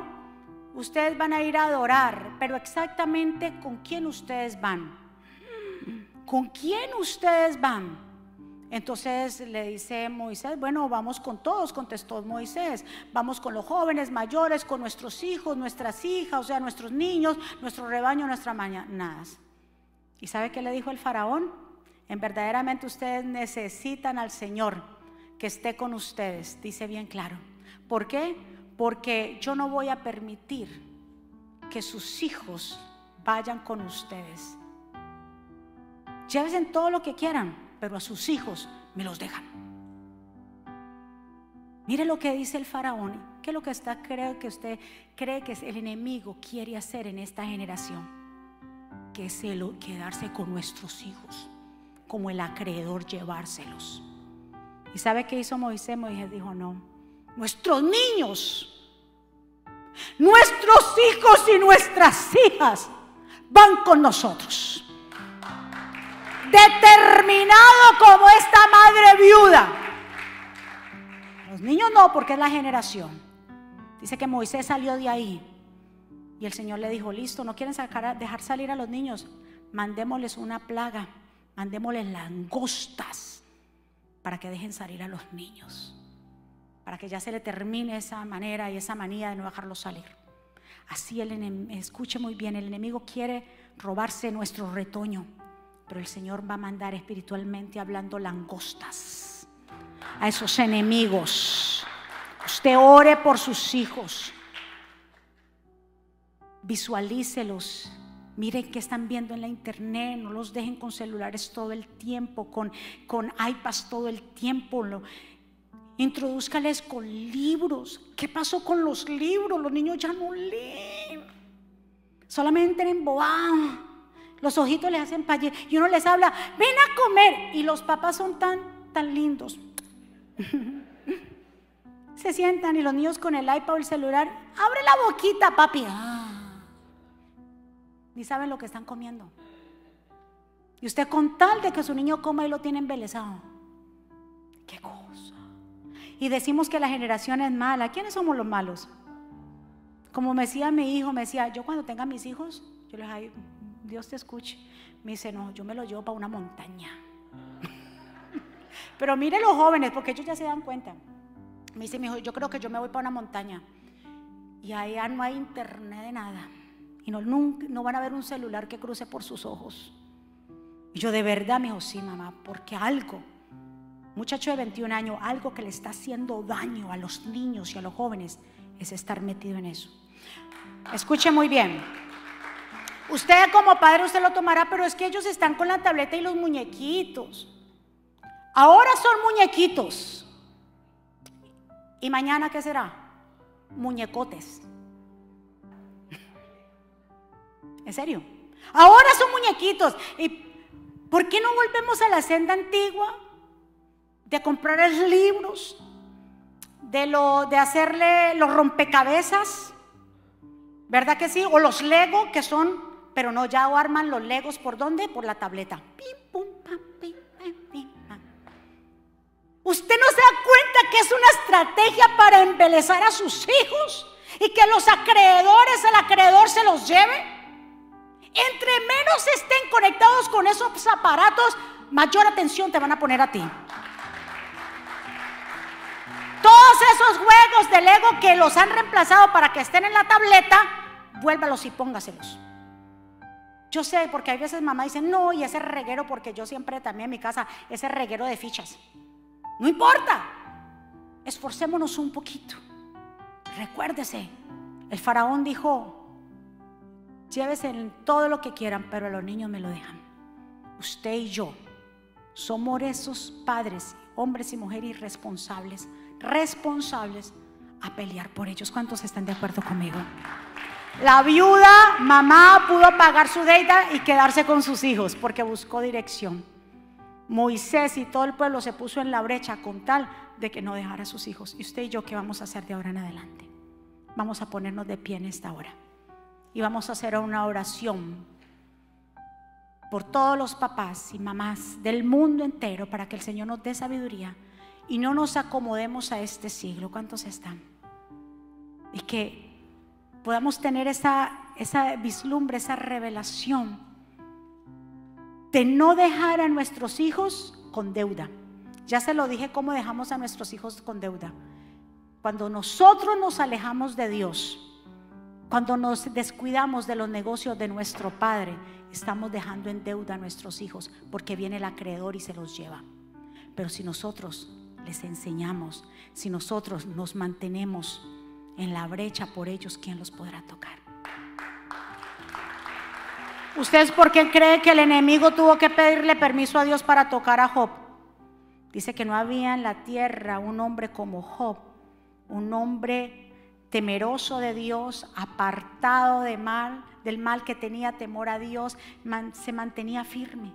ustedes van a ir a adorar, pero exactamente con quién ustedes van. ¿Con quién ustedes van? Entonces le dice Moisés, bueno, vamos con todos, contestó Moisés, vamos con los jóvenes, mayores, con nuestros hijos, nuestras hijas, o sea, nuestros niños, nuestro rebaño, nuestras mañanas. ¿Y sabe qué le dijo el faraón? En verdaderamente ustedes necesitan al Señor que esté con ustedes, dice bien claro. ¿Por qué? Porque yo no voy a permitir que sus hijos vayan con ustedes. Llévense todo lo que quieran, pero a sus hijos me los dejan. Mire lo que dice el faraón, que lo que está creo que usted cree que el enemigo quiere hacer en esta generación, que es el quedarse con nuestros hijos, como el acreedor llevárselos. ¿Y sabe qué hizo Moisés? Moisés dijo, no, nuestros niños, nuestros hijos y nuestras hijas van con nosotros determinado como esta madre viuda. Los niños no, porque es la generación. Dice que Moisés salió de ahí y el Señor le dijo, listo, no quieren dejar salir a los niños, mandémosles una plaga, mandémosles langostas para que dejen salir a los niños, para que ya se le termine esa manera y esa manía de no dejarlos salir. Así el enemigo, escuche muy bien, el enemigo quiere robarse nuestro retoño. Pero el Señor va a mandar espiritualmente hablando langostas a esos enemigos. Usted ore por sus hijos. Visualícelos. Miren qué están viendo en la internet. No los dejen con celulares todo el tiempo, con, con iPads todo el tiempo. Lo, introduzcales con libros. ¿Qué pasó con los libros? Los niños ya no leen. Solamente en embobado. Los ojitos les hacen paye y uno les habla, ven a comer. Y los papás son tan, tan lindos. Se sientan y los niños con el iPad o el celular, abre la boquita, papi. Ni saben lo que están comiendo. Y usted con tal de que su niño coma y lo tiene embelesado. Qué cosa. Y decimos que la generación es mala. ¿Quiénes somos los malos? Como me decía mi hijo, me decía, yo cuando tenga mis hijos, yo les Dios te escuche. Me dice, no, yo me lo llevo para una montaña. Pero mire los jóvenes, porque ellos ya se dan cuenta. Me dice, mi hijo, yo creo que yo me voy para una montaña. Y allá no hay internet de nada. Y no, no van a ver un celular que cruce por sus ojos. Y yo de verdad me dijo, sí, mamá, porque algo, muchacho de 21 años, algo que le está haciendo daño a los niños y a los jóvenes es estar metido en eso. Escuche muy bien. Usted como padre usted lo tomará, pero es que ellos están con la tableta y los muñequitos. Ahora son muñequitos. ¿Y mañana qué será? Muñecotes. ¿En serio? Ahora son muñequitos. ¿Y por qué no volvemos a la senda antigua? De comprar libros, de, lo, de hacerle los rompecabezas, ¿verdad que sí? O los Lego que son, pero no, ya arman los Legos por dónde? Por la tableta. ¿Usted no se da cuenta que es una estrategia para embelezar a sus hijos y que los acreedores, el acreedor se los lleve? Entre menos estén conectados con esos aparatos, mayor atención te van a poner a ti. Todos esos juegos de Lego que los han reemplazado para que estén en la tableta, vuélvalos y póngaselos. Yo sé, porque hay veces mamá dice, no, y ese reguero, porque yo siempre también en mi casa, ese reguero de fichas. No importa, esforcémonos un poquito. Recuérdese, el faraón dijo, llévese todo lo que quieran, pero a los niños me lo dejan. Usted y yo somos esos padres, hombres y mujeres irresponsables responsables a pelear por ellos. ¿Cuántos están de acuerdo conmigo? La viuda, mamá, pudo pagar su deuda y quedarse con sus hijos porque buscó dirección. Moisés y todo el pueblo se puso en la brecha con tal de que no dejara a sus hijos. ¿Y usted y yo qué vamos a hacer de ahora en adelante? Vamos a ponernos de pie en esta hora. Y vamos a hacer una oración por todos los papás y mamás del mundo entero para que el Señor nos dé sabiduría y no nos acomodemos a este siglo. ¿Cuántos están? Y que podamos tener esa, esa vislumbre, esa revelación de no dejar a nuestros hijos con deuda. Ya se lo dije cómo dejamos a nuestros hijos con deuda. Cuando nosotros nos alejamos de Dios, cuando nos descuidamos de los negocios de nuestro Padre, estamos dejando en deuda a nuestros hijos porque viene el acreedor y se los lleva. Pero si nosotros les enseñamos, si nosotros nos mantenemos en la brecha por ellos, ¿quién los podrá tocar? ¿Ustedes por qué creen que el enemigo tuvo que pedirle permiso a Dios para tocar a Job? Dice que no había en la tierra un hombre como Job, un hombre temeroso de Dios, apartado de mal, del mal que tenía temor a Dios, se mantenía firme.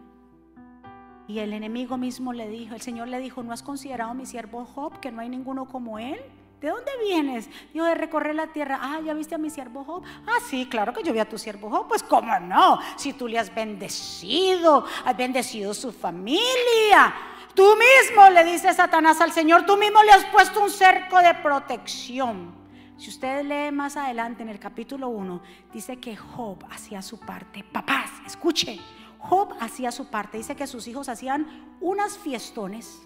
Y el enemigo mismo le dijo, el Señor le dijo, ¿no has considerado mi siervo Job, que no hay ninguno como él? ¿De dónde vienes? Dijo, de recorrer la tierra. Ah, ¿ya viste a mi siervo Job? Ah, sí, claro que yo vi a tu siervo Job. Pues cómo no, si tú le has bendecido, has bendecido su familia. Tú mismo le dice Satanás al Señor, tú mismo le has puesto un cerco de protección. Si usted lee más adelante en el capítulo 1, dice que Job hacía su parte. Papás, escuche, Job hacía su parte. Dice que sus hijos hacían unas fiestones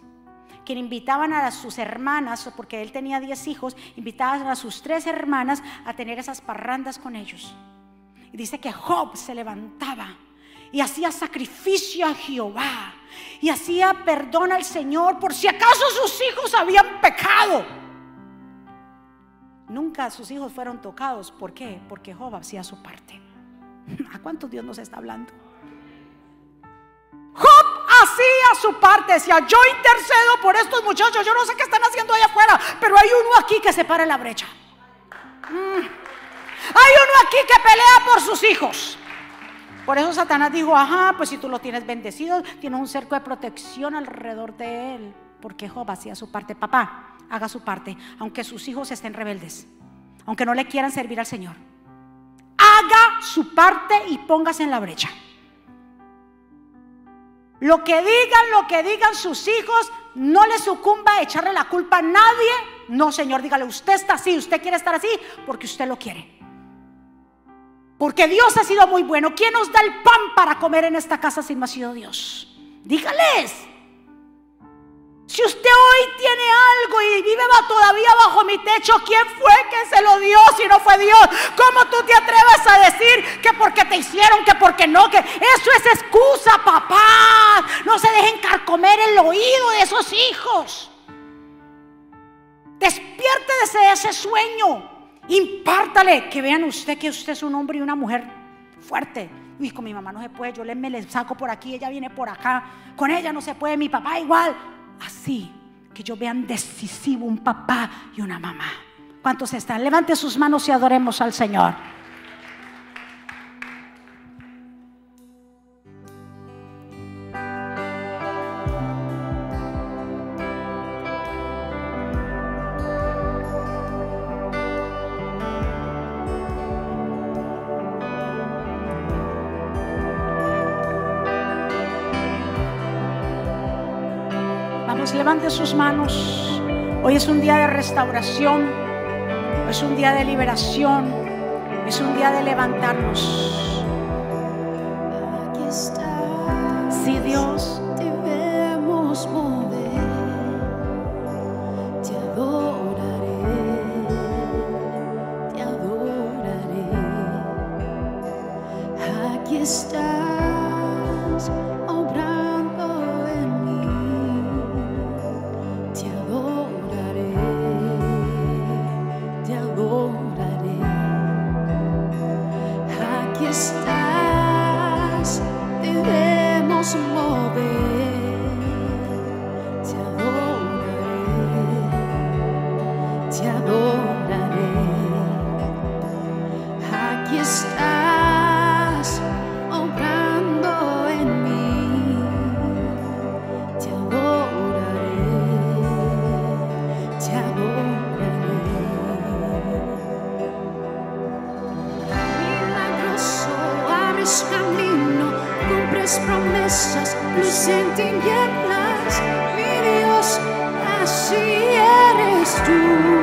que invitaban a sus hermanas, porque él tenía 10 hijos, invitaban a sus tres hermanas a tener esas parrandas con ellos. Y dice que Job se levantaba y hacía sacrificio a Jehová y hacía perdón al Señor por si acaso sus hijos habían pecado. Nunca sus hijos fueron tocados. ¿Por qué? Porque Job hacía su parte. ¿A cuántos Dios nos está hablando? Job hacía su parte, decía, yo intercedo por estos muchachos, yo no sé qué están haciendo allá afuera, pero hay uno aquí que se para la brecha. Mm. Hay uno aquí que pelea por sus hijos. Por eso Satanás dijo, ajá, pues si tú lo tienes bendecido, tienes un cerco de protección alrededor de él. Porque Job hacía su parte. Papá, haga su parte, aunque sus hijos estén rebeldes, aunque no le quieran servir al Señor. Haga su parte y póngase en la brecha. Lo que digan, lo que digan sus hijos, no le sucumba a echarle la culpa a nadie. No, Señor, dígale, usted está así, usted quiere estar así porque usted lo quiere. Porque Dios ha sido muy bueno. ¿Quién nos da el pan para comer en esta casa si no ha sido Dios? Dígales. Si usted hoy tiene algo y vive todavía bajo mi techo, ¿quién fue que se lo dio si no fue Dios? ¿Cómo tú te atreves a decir que porque te hicieron, que porque no, que eso es excusa, papá? No se dejen carcomer el oído de esos hijos. Despierte de ese sueño. Impártale que vean usted que usted es un hombre y una mujer fuerte. Uy, con mi mamá no se puede, yo me le saco por aquí, ella viene por acá. Con ella no se puede, mi papá igual. Así, que yo vean decisivo un papá y una mamá. ¿Cuántos están? Levante sus manos y adoremos al Señor. Sus manos. Hoy es un día de restauración, es un día de liberación, es un día de levantarnos. Así eres tú.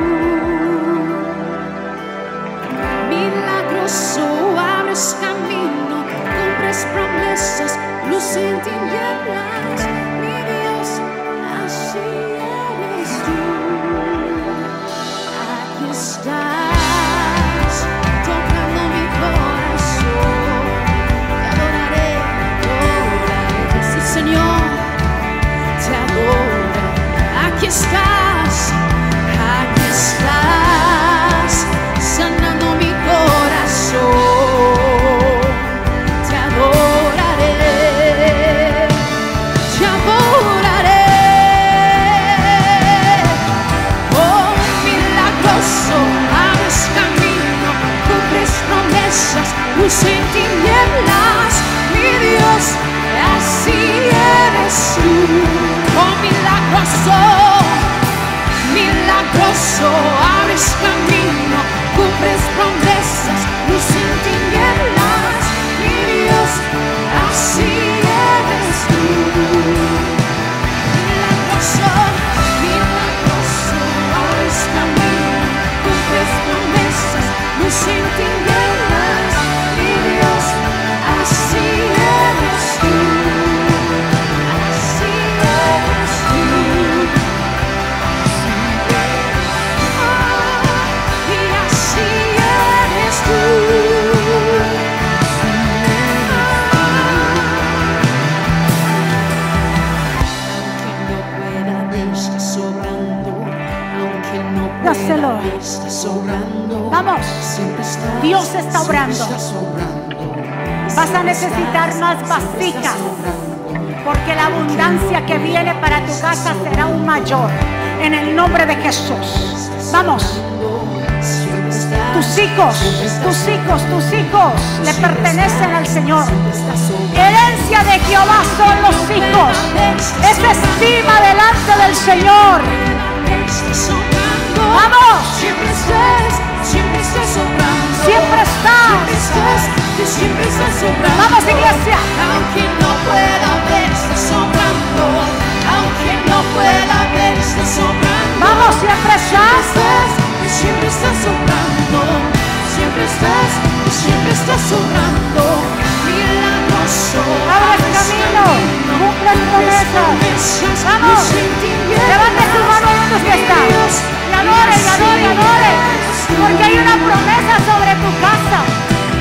Sobrando. Vas a necesitar más vasijas. porque la abundancia que viene para tu casa será aún mayor. En el nombre de Jesús. Vamos. Tus hijos, tus hijos, tus hijos le pertenecen al Señor. Herencia de Jehová son los hijos. Es estima delante del Señor. Vamos. Siempre estás, siempre estás. Siempre estás. Siempre estás, que siempre estás sobrando. Vamos, iglesia. Aunque no pueda ver, estás sobrando. Aunque no pueda ver, estás sobrando. Vamos, siempre estás. estás, que siempre estás sobrando. Siempre estás, que siempre estás sobrando. Milagroso. Abres camino, cumples promesas. Vamos. Levante tu mano donde usted está. Y adore, y adore, y adore. Porque hay una promesa sobre tu casa,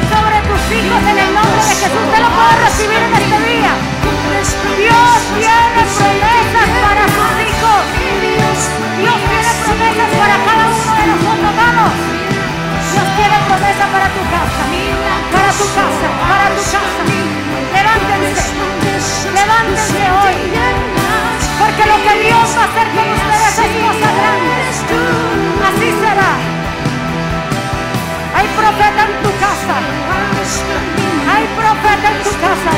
sobre tus hijos en el nombre de Jesús. Usted lo puede recibir en este día. Dios tiene promesas para sus hijos. Dios tiene promesas para cada uno de nosotros. Vamos. Dios tiene promesa para tu casa, para tu casa, para tu casa. Levántense, levántense hoy. Porque lo que Dios hacer con ustedes es cosa grande. Así será. Hay profeta en tu casa. Hay profeta en tu casa.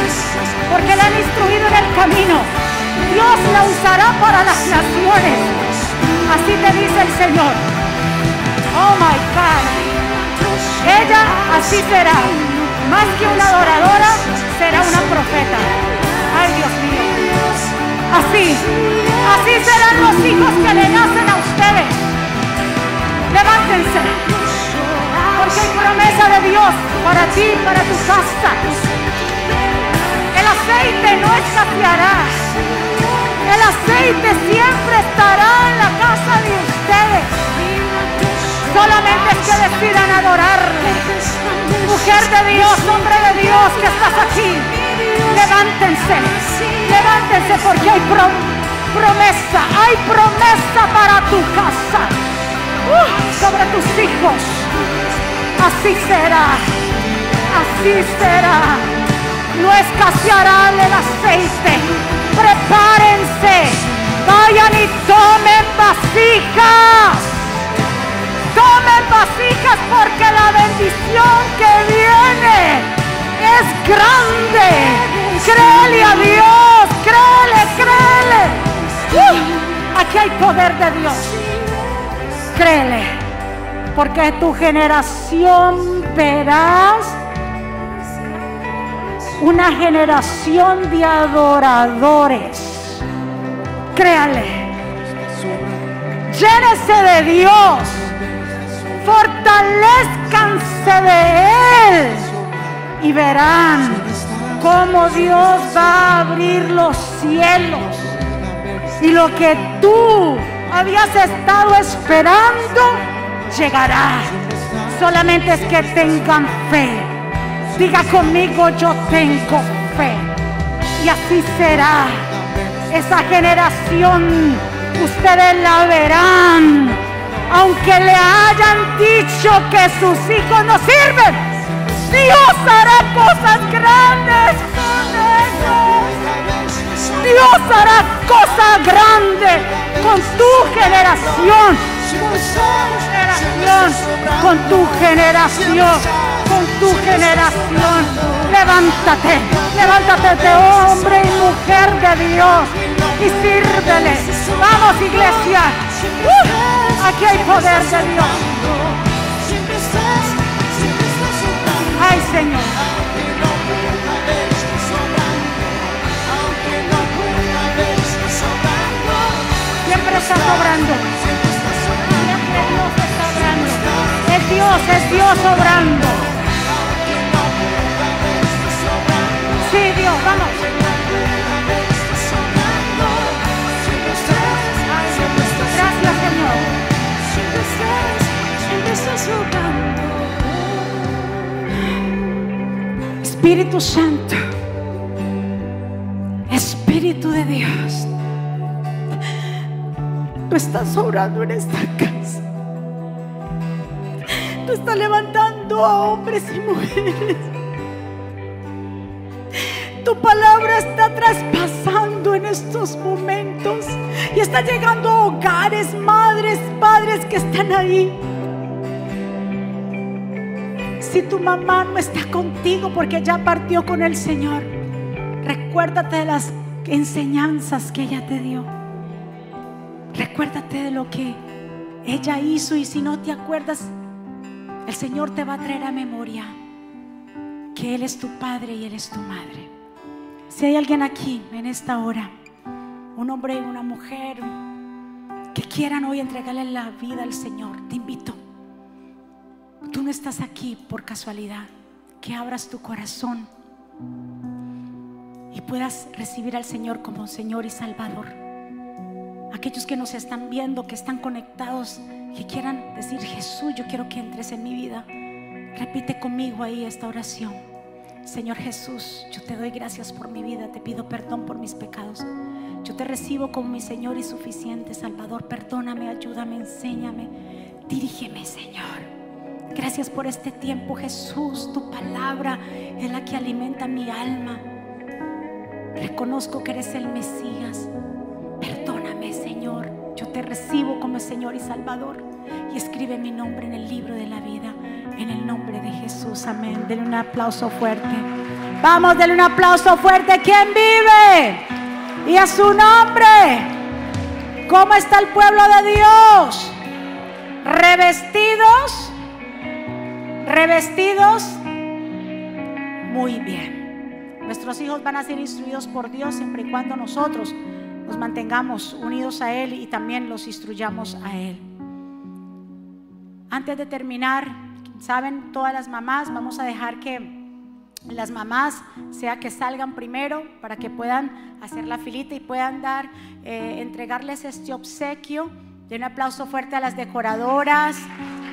Porque le han instruido en el camino. Dios la usará para las naciones. Así te dice el Señor. Oh my God. Ella así será. Más que una adoradora, será una profeta. Ay, Dios mío. Así, así serán los hijos que le nacen a ustedes. Levántense. Promesa de Dios para ti, para tu casa. El aceite no escaseará. El aceite siempre estará en la casa de ustedes. Solamente es que decidan adorarle. Mujer de Dios, hombre de Dios que estás aquí. Levántense. Levántense porque hay pro- promesa. Hay promesa para tu casa. Uh, sobre tus hijos. Así será. Así será. No escaseará el aceite. Prepárense. Vayan y tomen vasijas. Tomen vasijas porque la bendición que viene es grande. Créele a Dios. Créele, créele. Uh, aquí hay poder de Dios. Créele. Porque tu generación verás una generación de adoradores. Créale. Llénese de Dios. Fortalezcanse de Él. Y verán cómo Dios va a abrir los cielos. Y lo que tú habías estado esperando llegará. Solamente es que tengan fe. Diga conmigo, yo tengo fe. Y así será. Esa generación, ustedes la verán. Aunque le hayan dicho que sus hijos no sirven, Dios hará cosas grandes. Dios hará cosas grandes con tu generación. Con tu generación. Con tu generación. Levántate. Levántate de hombre y mujer de Dios. Y sírvele. Vamos iglesia. Uh, aquí hay poder de Dios. Ay Señor. Siempre está sobrando. Dios, es Dios obrando. Sí, Dios, vamos. Gracias, Señor. Espíritu Santo, Espíritu de Dios, tú estás obrando en esta casa. Tú estás levantando a hombres y mujeres. Tu palabra está traspasando en estos momentos y está llegando a hogares, madres, padres que están ahí. Si tu mamá no está contigo porque ya partió con el Señor, recuérdate de las enseñanzas que ella te dio. Recuérdate de lo que ella hizo y si no te acuerdas, el Señor te va a traer a memoria que Él es tu Padre y Él es tu Madre. Si hay alguien aquí en esta hora, un hombre y una mujer que quieran hoy entregarle la vida al Señor, te invito. Tú no estás aquí por casualidad. Que abras tu corazón y puedas recibir al Señor como Señor y Salvador. Aquellos que nos están viendo, que están conectados, que quieran decir, Jesús, yo quiero que entres en mi vida. Repite conmigo ahí esta oración. Señor Jesús, yo te doy gracias por mi vida, te pido perdón por mis pecados. Yo te recibo como mi Señor y suficiente Salvador. Perdóname, ayúdame, enséñame, dirígeme, Señor. Gracias por este tiempo, Jesús. Tu palabra es la que alimenta mi alma. Reconozco que eres el Mesías. Te recibo como Señor y Salvador. Y escribe mi nombre en el libro de la vida. En el nombre de Jesús. Amén. Denle un aplauso fuerte. Vamos, denle un aplauso fuerte. ¿Quién vive? Y a su nombre. ¿Cómo está el pueblo de Dios? Revestidos. Revestidos. Muy bien. Nuestros hijos van a ser instruidos por Dios siempre y cuando nosotros nos mantengamos unidos a Él y también los instruyamos a Él. Antes de terminar, saben, todas las mamás, vamos a dejar que las mamás sea que salgan primero para que puedan hacer la filita y puedan dar, eh, entregarles este obsequio. De un aplauso fuerte a las decoradoras.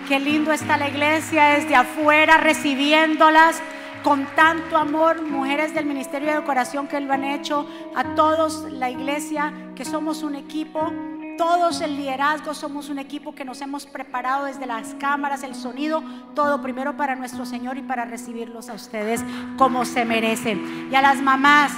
Qué lindo está la iglesia desde afuera recibiéndolas con tanto amor, mujeres del Ministerio de Decoración que lo han hecho, a todos la iglesia, que somos un equipo, todos el liderazgo, somos un equipo que nos hemos preparado desde las cámaras, el sonido, todo primero para nuestro Señor y para recibirlos a ustedes como se merecen. Y a las mamás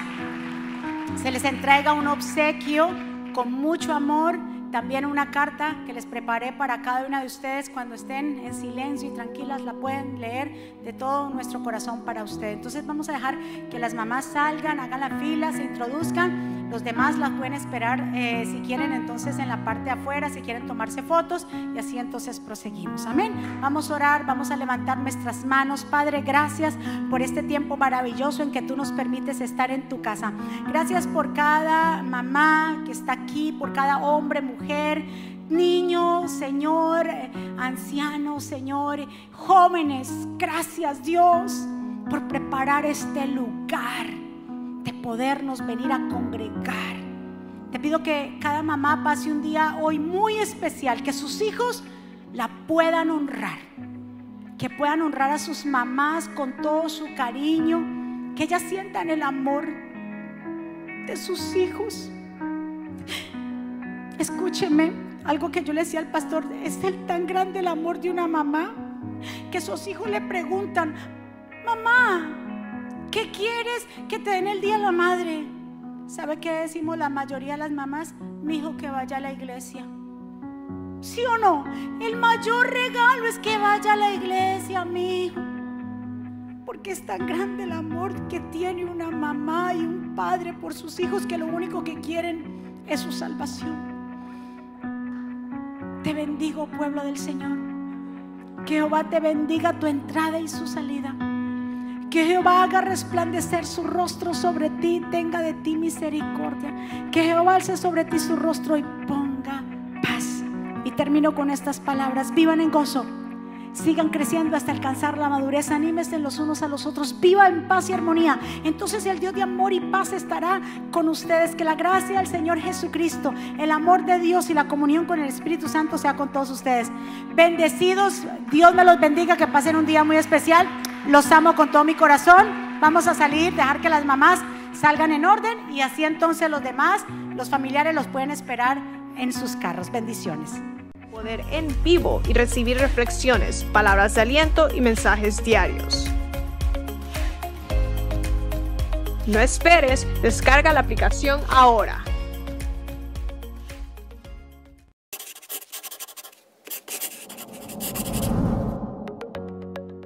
se les entrega un obsequio con mucho amor también una carta que les preparé para cada una de ustedes cuando estén en silencio y tranquilas la pueden leer de todo nuestro corazón para ustedes. Entonces vamos a dejar que las mamás salgan, hagan la fila, se introduzcan. Los demás las pueden esperar eh, si quieren entonces en la parte de afuera, si quieren tomarse fotos y así entonces proseguimos. Amén. Vamos a orar, vamos a levantar nuestras manos. Padre, gracias por este tiempo maravilloso en que tú nos permites estar en tu casa. Gracias por cada mamá que está aquí, por cada hombre, mujer niños, Señor, ancianos, Señor, jóvenes. Gracias Dios por preparar este lugar de podernos venir a congregar. Te pido que cada mamá pase un día hoy muy especial, que sus hijos la puedan honrar, que puedan honrar a sus mamás con todo su cariño, que ellas sientan el amor de sus hijos. Escúcheme, algo que yo le decía al pastor, es el tan grande el amor de una mamá que sus hijos le preguntan, mamá, ¿qué quieres que te den el día la madre? ¿Sabe qué decimos la mayoría de las mamás? Mi hijo que vaya a la iglesia. ¿Sí o no? El mayor regalo es que vaya a la iglesia, mi hijo. Porque es tan grande el amor que tiene una mamá y un padre por sus hijos que lo único que quieren es su salvación. Te bendigo, pueblo del Señor. Que Jehová te bendiga tu entrada y su salida. Que Jehová haga resplandecer su rostro sobre ti, tenga de ti misericordia. Que Jehová alce sobre ti su rostro y ponga paz. Y termino con estas palabras. Vivan en gozo sigan creciendo hasta alcanzar la madurez, anímense los unos a los otros, viva en paz y armonía. Entonces el Dios de amor y paz estará con ustedes. Que la gracia del Señor Jesucristo, el amor de Dios y la comunión con el Espíritu Santo sea con todos ustedes. Bendecidos, Dios me los bendiga, que pasen un día muy especial. Los amo con todo mi corazón. Vamos a salir, dejar que las mamás salgan en orden y así entonces los demás, los familiares los pueden esperar en sus carros. Bendiciones poder en vivo y recibir reflexiones, palabras de aliento y mensajes diarios. No esperes, descarga la aplicación ahora.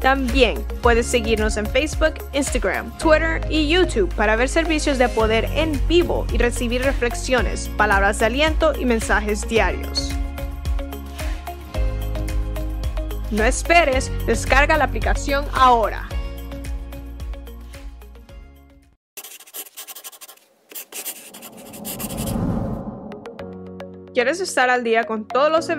También puedes seguirnos en Facebook, Instagram, Twitter y YouTube para ver servicios de poder en vivo y recibir reflexiones, palabras de aliento y mensajes diarios. No esperes, descarga la aplicación ahora. ¿Quieres estar al día con todos los eventos?